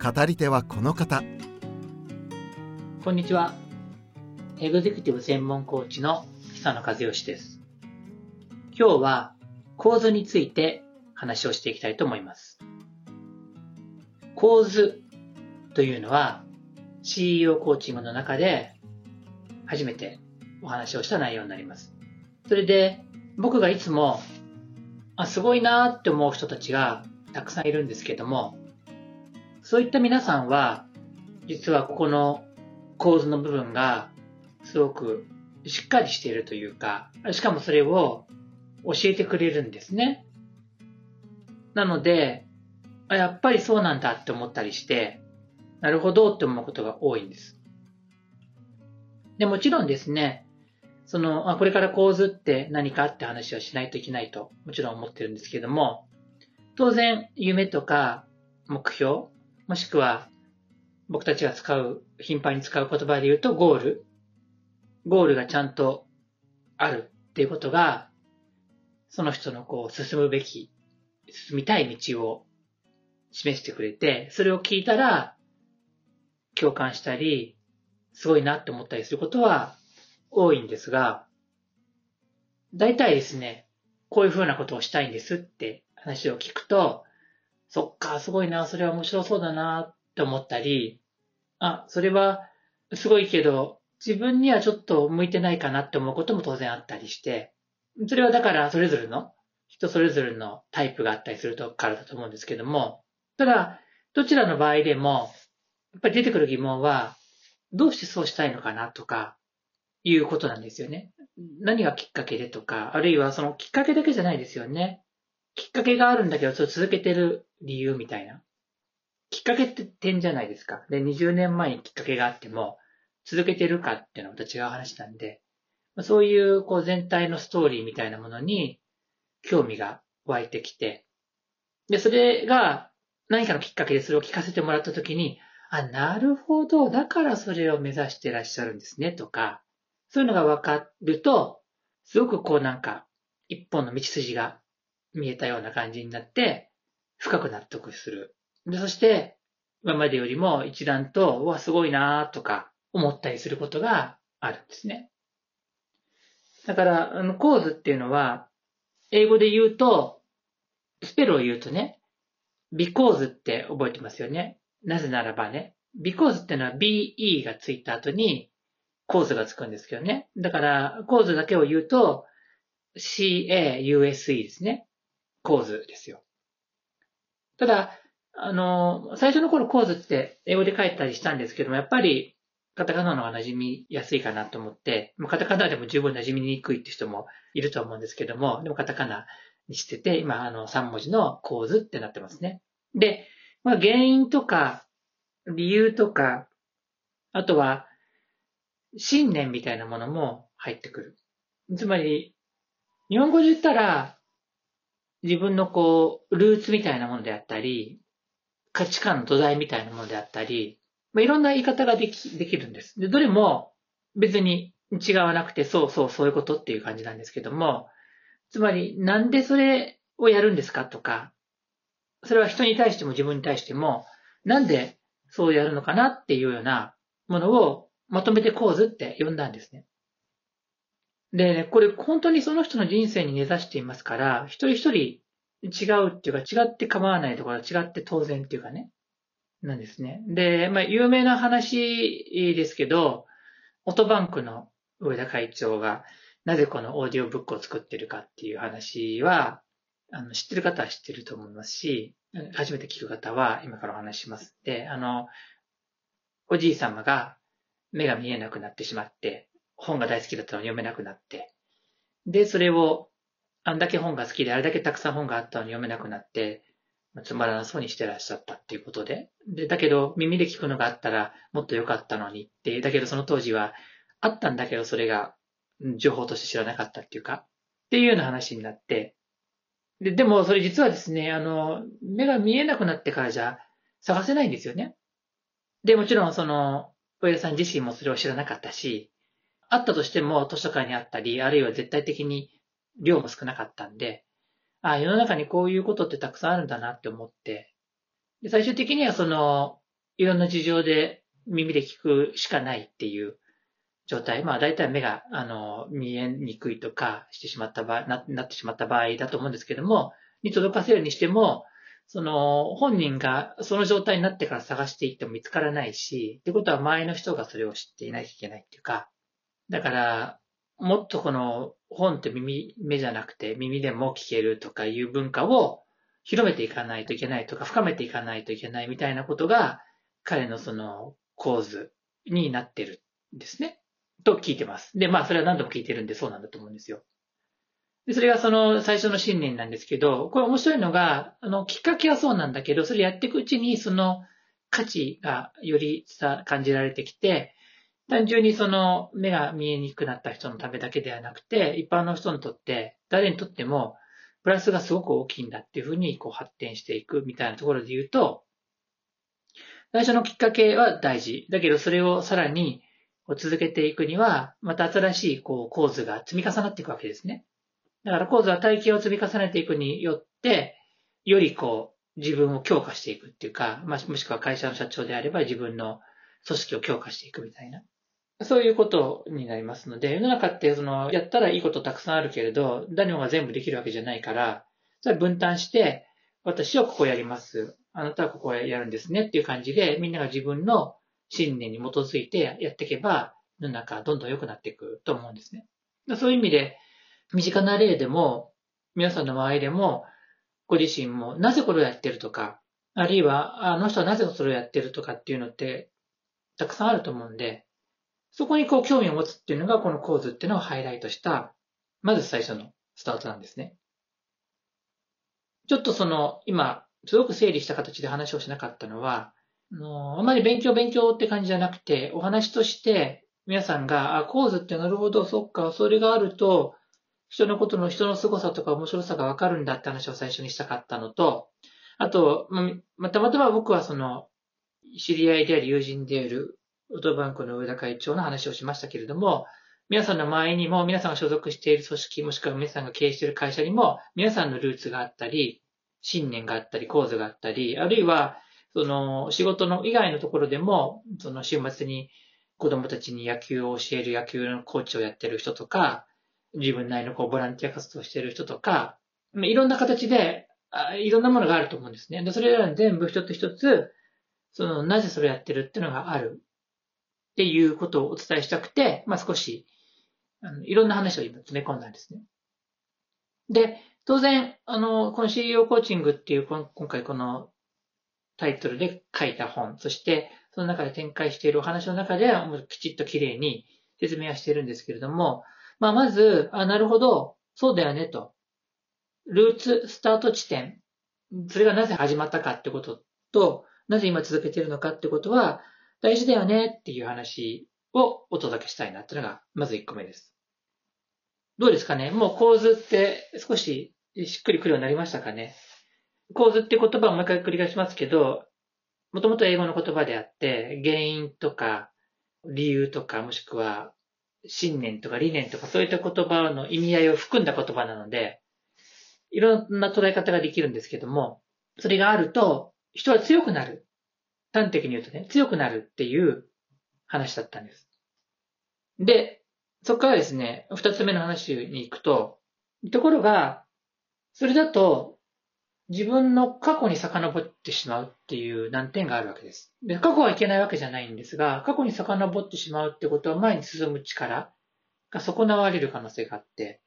語り手はこの方。こんにちは。エグゼクティブ専門コーチの久野和義です。今日は構図について話をしていきたいと思います。構図というのは CEO コーチングの中で初めてお話をした内容になります。それで僕がいつもあすごいなって思う人たちがたくさんいるんですけどもそういった皆さんは実はここの構図の部分がすごくしっかりしているというかしかもそれを教えてくれるんですね。なのでやっぱりそうなんだって思ったりしてなるほどって思うことが多いんです。で、もちろんですね、その、あ、これから構図って何かって話はしないといけないと、もちろん思ってるんですけども、当然、夢とか目標、もしくは僕たちが使う、頻繁に使う言葉で言うとゴール。ゴールがちゃんとあるっていうことが、その人のこう進むべき、進みたい道を示してくれて、それを聞いたら、共感したり、すごいなって思ったりすることは多いんですが、大体ですね、こういうふうなことをしたいんですって話を聞くと、そっか、すごいな、それは面白そうだなって思ったり、あ、それはすごいけど、自分にはちょっと向いてないかなって思うことも当然あったりして、それはだからそれぞれの、人それぞれのタイプがあったりするとからだと思うんですけども、ただ、どちらの場合でも、やっぱり出てくる疑問は、どうしてそうしたいのかなとか、いうことなんですよね。何がきっかけでとか、あるいはそのきっかけだけじゃないですよね。きっかけがあるんだけど、それ続けてる理由みたいな。きっかけって点じゃないですか。で、20年前にきっかけがあっても、続けてるかっていうのはまた違う話なんで、そういうこう全体のストーリーみたいなものに興味が湧いてきて、で、それが何かのきっかけでそれを聞かせてもらったときに、あ、なるほど。だからそれを目指してらっしゃるんですね。とか、そういうのが分かると、すごくこうなんか、一本の道筋が見えたような感じになって、深く納得する。で、そして、今までよりも一段と、うわ、すごいなとか、思ったりすることがあるんですね。だから、あの、 cause っていうのは、英語で言うと、スペルを言うとね、because って覚えてますよね。なぜならばね、because ってのは be がついた後に、 cause がつくんですけどね。だから、 cause だけを言うと、CAUSE ですね。 cause ですよ。ただ、あの、最初の頃 cause って英語で書いたりしたんですけども、やっぱりカタカナの方が馴染みやすいかなと思って、カタカナでも十分馴染みにくいって人もいると思うんですけども、でもカタカナにしてて、今、あの、3文字の構図ってなってますね。で、まあ、原因とか、理由とか、あとは、信念みたいなものも入ってくる。つまり、日本語で言ったら、自分のこう、ルーツみたいなものであったり、価値観の土台みたいなものであったり、まあ、いろんな言い方ができ、できるんです。で、どれも別に違わなくて、そうそうそういうことっていう感じなんですけども、つまり、なんでそれをやるんですかとか、それは人に対しても自分に対しても、なんでそうやるのかなっていうようなものをまとめて構図って呼んだんですね。で、ね、これ本当にその人の人生に根ざしていますから、一人一人違うっていうか違って構わないところは違って当然っていうかね、なんですね。で、まあ有名な話ですけど、オトバンクの上田会長がなぜこのオーディオブックを作ってるかっていう話は、あの、知ってる方は知ってると思いますし、初めて聞く方は今からお話します。で、あの、おじい様が目が見えなくなってしまって、本が大好きだったのに読めなくなって、で、それを、あんだけ本が好きで、あれだけたくさん本があったのに読めなくなって、つまらなそうにしてらっしゃったっていうことで。で、だけど耳で聞くのがあったらもっと良かったのにって、だけどその当時はあったんだけどそれが情報として知らなかったっていうか、っていうような話になって、で、でもそれ実はですね、あの、目が見えなくなってからじゃ探せないんですよね。で、もちろんその、小枝さん自身もそれを知らなかったし、あったとしても図書館にあったり、あるいは絶対的に量も少なかったんで、ああ、世の中にこういうことってたくさんあるんだなって思って、で最終的にはその、いろんな事情で耳で聞くしかないっていう状態。まあ大体目が、あの、見えにくいとかしてしまった場合、ななってしまった場合だと思うんですけども、に届かせるにしても、その、本人がその状態になってから探していっても見つからないし、ってことは周りの人がそれを知っていないといけないっていうか、だから、もっとこの本って耳、目じゃなくて耳でも聞けるとかいう文化を広めていかないといけないとか深めていかないといけないみたいなことが彼のその構図になってるんですね。と聞いてます。で、まあそれは何度も聞いてるんでそうなんだと思うんですよ。で、それがその最初の信念なんですけど、これ面白いのが、あの、きっかけはそうなんだけど、それやっていくうちにその価値がよりさ感じられてきて、単純にその目が見えにくくなった人のためだけではなくて、一般の人にとって、誰にとっても、プラスがすごく大きいんだっていうふうにこう発展していくみたいなところで言うと、最初のきっかけは大事。だけどそれをさらに続けていくには、また新しいこう構図が積み重なっていくわけですね。だから構図は体系を積み重ねていくによって、よりこう自分を強化していくっていうか、まあ、もしくは会社の社長であれば自分の組織を強化していくみたいな。そういうことになりますので、世の中ってその、やったらいいことたくさんあるけれど、誰もが全部できるわけじゃないから、それ分担して、私はここやります。あなたはここやるんですねっていう感じで、みんなが自分の信念に基づいてやっていけば、世の中どんどん良くなっていくと思うんですね。そういう意味で、身近な例でも、皆さんの周りでも、ご自身もなぜこれをやってるとか、あるいは、あの人はなぜそれをやってるとかっていうのって、たくさんあると思うんで、そこにこう興味を持つっていうのがこの構図っていうのをハイライトした、まず最初のスタートなんですね。ちょっとその、今、すごく整理した形で話をしなかったのは、あのあまり勉強勉強って感じじゃなくて、お話として皆さんが、あ、構図ってなるほど、そっか、それがあると、人のことの人の凄さとか面白さがわかるんだって話を最初にしたかったのと、あと、ま、たまたま僕はその、知り合いであり友人であるウトバンクの上田会長の話をしましたけれども、皆さんの前にも、皆さんが所属している組織、もしくは皆さんが経営している会社にも、皆さんのルーツがあったり、信念があったり、構図があったり、あるいは、その、仕事の以外のところでも、その週末に子供たちに野球を教える野球のコーチをやってる人とか、自分なりのこうボランティア活動をしている人とか、いろんな形で、いろんなものがあると思うんですね。で、それら全部一つ一つ、その、なぜそれやってるっていうのがある。っていうことをお伝えしたくて、まあ、少し、あのいろんな話を今詰め込んだんですね。で、当然、あの、この CEO コーチングっていう、今回このタイトルで書いた本、そして、その中で展開しているお話の中では、もうきちっと綺麗に説明はしているんですけれども、まあ、まず、あ、なるほど、そうだよねと。ルーツスタート地点。それがなぜ始まったかってことと、なぜ今続けているのかってことは、大事だよねっていう話をお届けしたいなっていうのが、まず1個目です。どうですかね？もう構図って少ししっくりくるようになりましたかね？構図って言葉をもう一回繰り返しますけど、もともと英語の言葉であって、原因とか理由とかもしくは信念とか理念とかそういった言葉の意味合いを含んだ言葉なので、いろんな捉え方ができるんですけども、それがあると人は強くなる。端的に言うとね、強くなるっていう話だったんです。で、そこからですね、二つ目の話に行くと、ところが、それだと、自分の過去に遡ってしまうっていう難点があるわけです。で過去はいけないわけじゃないんですが、過去に遡ってしまうってことは前に進む力が損なわれる可能性があって、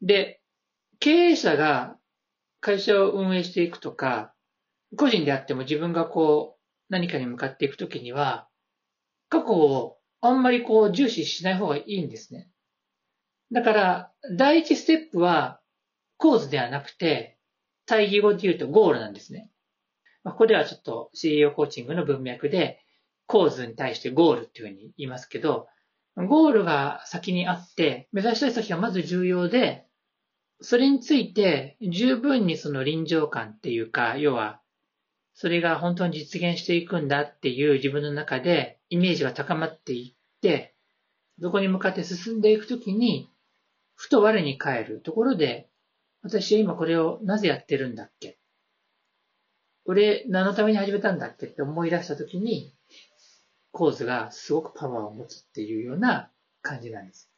で、経営者が会社を運営していくとか、個人であっても自分がこう、何かに向かっていくときには、過去をあんまりこう重視しない方がいいんですね。だから、第一ステップは、構図ではなくて、対義語で言うとゴールなんですね。まあ、ここではちょっと CEO コーチングの文脈で、構図に対してゴールっていうふうに言いますけど、ゴールが先にあって、目指したい先がまず重要で、それについて十分にその臨場感っていうか、要は、それが本当に実現していくんだっていう自分の中でイメージが高まっていって、そこに向かって進んでいくときに、ふと我に返るところで、私は今これをなぜやってるんだっけ？俺何のために始めたんだっけ？って思い出したときに、構図がすごくパワーを持つっていうような感じなんです。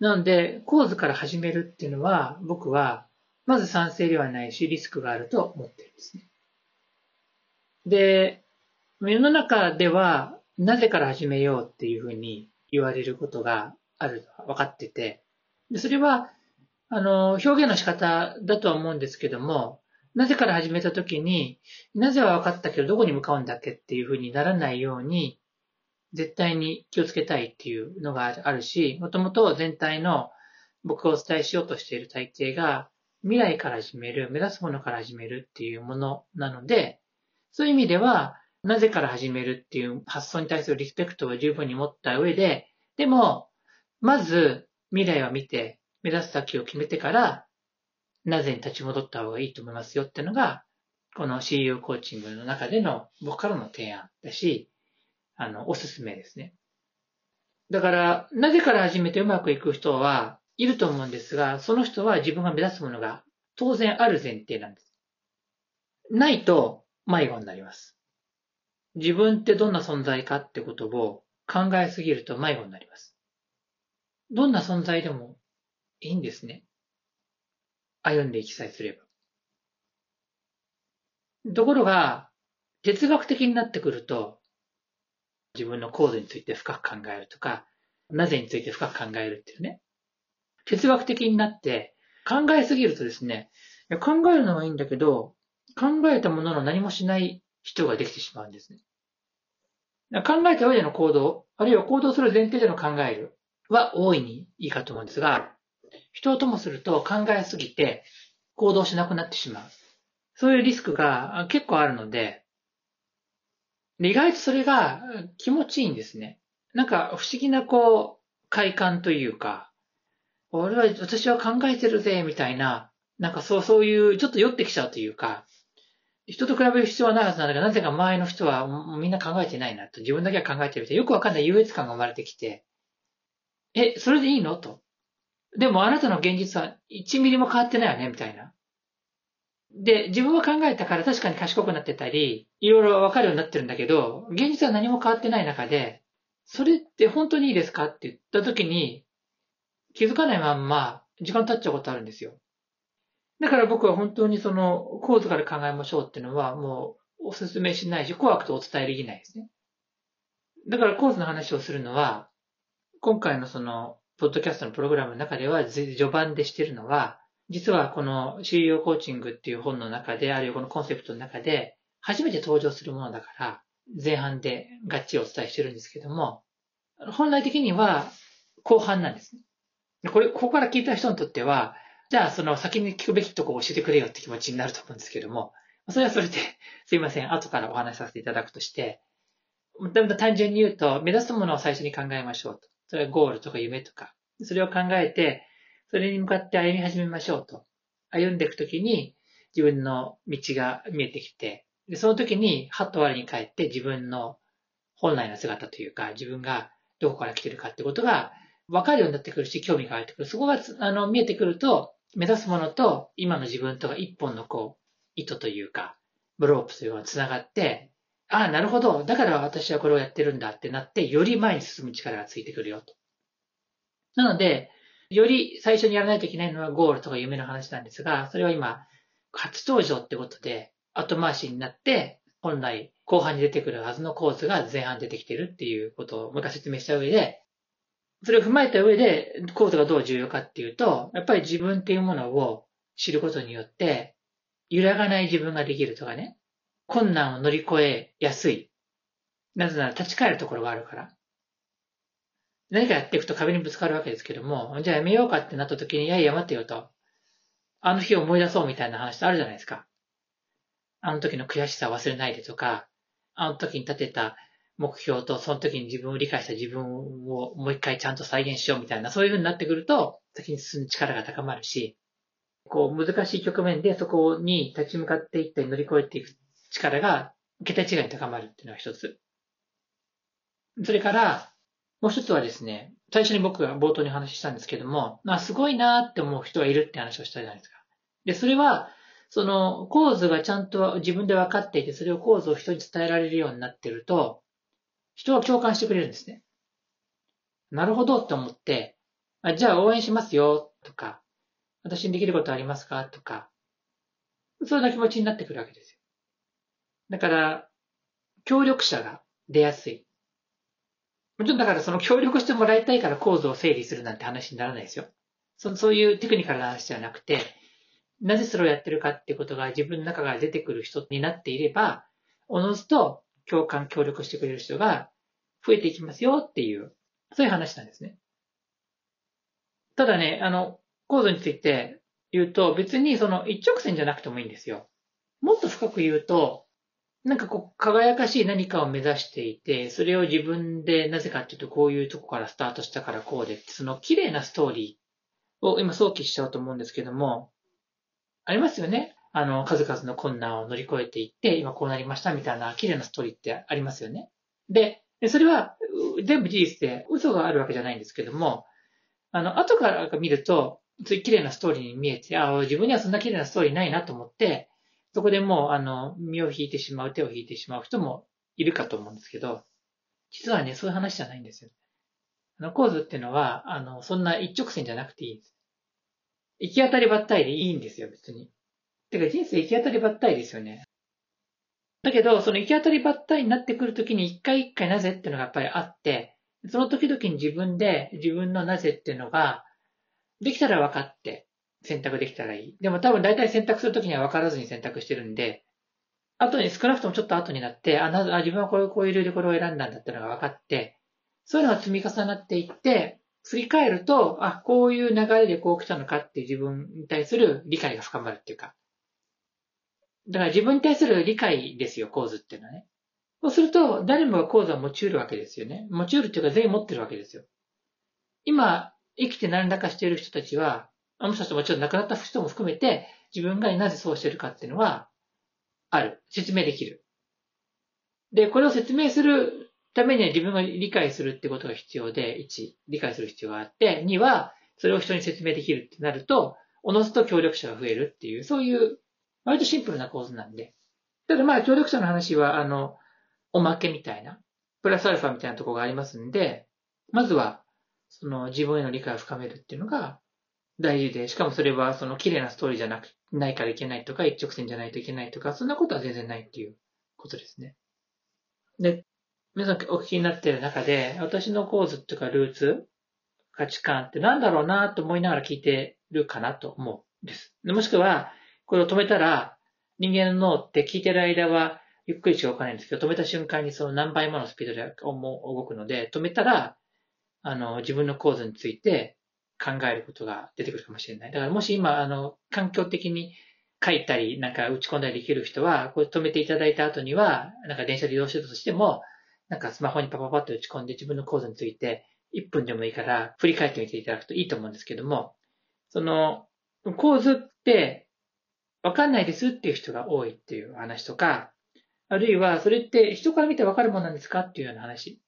なので、構図から始めるっていうのは、僕は、まず賛成ではないし、リスクがあると思ってるんですね。で、世の中では、なぜから始めようっていうふうに言われることがある分かってて、でそれは、あの、表現の仕方だとは思うんですけども、なぜから始めたときに、なぜは分かったけどどこに向かうんだっけっていうふうにならないように、絶対に気をつけたいっていうのがあるし、もともと全体の僕がお伝えしようとしている体系が、未来から始める、目指すものから始めるっていうものなので、そういう意味では、なぜから始めるっていう発想に対するリスペクトを十分に持った上で、でも、まず未来を見て、目指す先を決めてから、なぜに立ち戻った方がいいと思いますよっていうのが、この CEO コーチングの中での僕からの提案だし、あの、おすすめですね。だから、なぜから始めてうまくいく人はいると思うんですが、その人は自分が目指すものが当然ある前提なんです。ないと迷子になります。自分ってどんな存在かってことを考えすぎると迷子になります。どんな存在でもいいんですね。歩んでいきさえすれば。ところが、哲学的になってくると、自分のコードについて深く考えるとか、なぜについて深く考えるっていうね。哲学的になって考えすぎるとですね、考えるのはいいんだけど、考えたものの何もしない人ができてしまうんですね。考えた上での行動、あるいは行動する前提での考えるは大いにいいかと思うんですが、人ともすると考えすぎて行動しなくなってしまう。そういうリスクが結構あるので、意外とそれが気持ちいいんですね。なんか不思議なこう、快感というか、俺は、私は考えてるぜ、みたいな、なんかそう、そういう、ちょっと酔ってきちゃうというか、人と比べる必要はないはずなんだけど、なぜか周りの人はみんな考えてないなと、自分だけは考えてるって、よくわかんない優越感が生まれてきて、え、それでいいの？と。でもあなたの現実は1ミリも変わってないよね、みたいな。で、自分は考えたから確かに賢くなってたり、いろいろわかるようになってるんだけど、現実は何も変わってない中で、それって本当にいいですか？って言った時に、気づかないまんま、時間経っちゃうことあるんですよ。だから僕は本当にその、構図から考えましょうっていうのは、もう、お勧めしないし、怖くてお伝えできないですね。だから構図の話をするのは、今回のその、ポッドキャストのプログラムの中では、序盤でしてるのは、実はこの CEO コーチングっていう本の中で、あるいはこのコンセプトの中で、初めて登場するものだから、前半でガッチリお伝えしてるんですけども、本来的には後半なんですね。これ、ここから聞いた人にとっては、じゃあその先に聞くべきとこを教えてくれよって気持ちになると思うんですけども、それはそれで、すいません、後からお話しさせていただくとして、単純に言うと、目指すものを最初に考えましょうと。それはゴールとか夢とか。それを考えて、それに向かって歩み始めましょうと。歩んでいくときに自分の道が見えてきて、でその時に、はっと我に返って自分の本来の姿というか、自分がどこから来てるかってことが分かるようになってくるし、興味が湧いてくる。そこが、あの、見えてくると、目指すものと今の自分とが一本のこう、糸というか、ブロープというのが繋がって、ああ、なるほど。だから私はこれをやってるんだってなって、より前に進む力がついてくるよと。なので、より最初にやらないといけないのはゴールとか夢の話なんですが、それは今、初登場ってことで、後回しになって、本来後半に出てくるはずのコースが前半出てきてるっていうことをもう一回説明した上で、それを踏まえた上で、コースがどう重要かっていうと、やっぱり自分っていうものを知ることによって、揺らがない自分ができるとかね、困難を乗り越えやすい。なぜなら立ち返るところがあるから。何かやっていくと壁にぶつかるわけですけども、じゃあやめようかってなった時に、いやいや待ってよと。あの日を思い出そうみたいな話ってあるじゃないですか。あの時の悔しさを忘れないでとか、あの時に立てた目標と、その時に自分を理解した自分をもう一回ちゃんと再現しようみたいな、そういう風になってくると、先に進む力が高まるし、こう、難しい局面でそこに立ち向かっていったり乗り越えていく力が、桁違いに高まるっていうのが一つ。それから、もう一つはですね、最初に僕が冒頭に話したんですけども、まあ、すごいなって思う人がいるって話をしたじゃないですか。で、それは、その、構図がちゃんと自分で分かっていて、それを構図を人に伝えられるようになってると、人は共感してくれるんですね。なるほどって思って、あじゃあ応援しますよとか、私にできることありますかとか、そんな気持ちになってくるわけですよ。だから、協力者が出やすい。もちろんだからその協力してもらいたいから構造を整理するなんて話にならないですよ。そそういうテクニカルな話ではなくて、なぜそれをやってるかってことが自分の中から出てくる人になっていれば、おのずと共感、協力してくれる人が増えていきますよっていう、そういう話なんですね。ただね、あの、コードについて言うと、別にその一直線じゃなくてもいいんですよ。もっと深く言うと、なんかこう、輝かしい何かを目指していて、それを自分でなぜかっていうと、こういうとこからスタートしたからこうで、その綺麗なストーリーを今想起しちゃうと思うんですけども、ありますよね。あの、数々の困難を乗り越えていって、今こうなりましたみたいな綺麗なストーリーってありますよね。で、それは全部事実で嘘があるわけじゃないんですけども、あの、後から見ると、そうい綺麗なストーリーに見えて、ああ、自分にはそんな綺麗なストーリーないなと思って、そこでもう、あの、身を引いてしまう、手を引いてしまう人もいるかと思うんですけど、実はね、そういう話じゃないんですよ。あの、構図っていうのは、あの、そんな一直線じゃなくていいんです。行き当たりばったりでいいんですよ、別に。てか人生行き当たりばったりですよね。だけど、その行き当たりばったりになってくるときに一回一回なぜっていうのがやっぱりあって、その時々に自分で自分のなぜっていうのが、できたら分かって、選択できたらいい。でも多分大体選択するときには分からずに選択してるんで、後に少なくともちょっと後になって、あ、なあ自分はこういうこういう理由でこれを選んだんだっていうのが分かって、そういうのが積み重なっていって、振り返ると、あ、こういう流れでこう来たのかっていう自分に対する理解が深まるっていうか。だから自分に対する理解ですよ、構図っていうのはね。そうすると、誰もが構図は持ち得るわけですよね。持ち得るっていうか全員持ってるわけですよ。今、生きて何らかしている人たちは、あの人たちもちろん亡くなった人も含めて、自分がなぜそうしてるかっていうのは、ある。説明できる。で、これを説明するためには自分が理解するってことが必要で、1、理解する必要があって、2は、それを人に説明できるってなると、おのずと協力者が増えるっていう、そういう、割とシンプルな構図なんで。ただまあ、協力者の話は、あの、おまけみたいな、プラスアルファみたいなところがありますんで、まずは、その自分への理解を深めるっていうのが大事で、しかもそれはその綺麗なストーリーじゃなく、ないからいけないとか、一直線じゃないといけないとか、そんなことは全然ないっていうことですね。で、皆さんお聞きになっている中で、私の構図っていうかルーツ、価値観って何だろうなと思いながら聞いてるかなと思うんです。もしくは、これを止めたら、人間の脳って聞いてる間はゆっくりしか動かないんですけど、止めた瞬間にその何倍ものスピードで動くので、止めたら、あの、自分の構図について考えることが出てくるかもしれない。だからもし今、あの、環境的に書いたり、なんか打ち込んだりできる人は、これ止めていただいた後には、なんか電車で移動してたとしても、なんかスマホにパパパッと打ち込んで自分の構図について1分でもいいから振り返ってみていただくといいと思うんですけども、その構図ってわかんないですっていう人が多いっていう話とか、あるいはそれって人から見てわかるものなんですかっていうような話。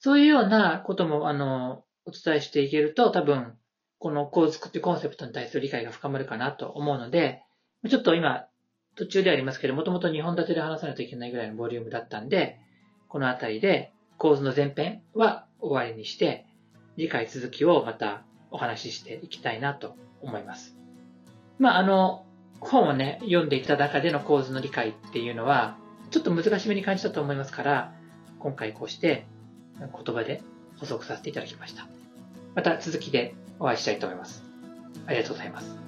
そういうようなことも、あの、お伝えしていけると多分、この構図ってコンセプトに対する理解が深まるかなと思うので、ちょっと今、途中でありますけど、もともと2本立てで話さないといけないぐらいのボリュームだったんで、この辺りで構図の前編は終わりにして、次回続きをまたお話ししていきたいなと思います。まあ、あの、本をね、読んでいた中での構図の理解っていうのは、ちょっと難しめに感じたと思いますから、今回こうして言葉で補足させていただきました。また続きでお会いしたいと思います。ありがとうございます。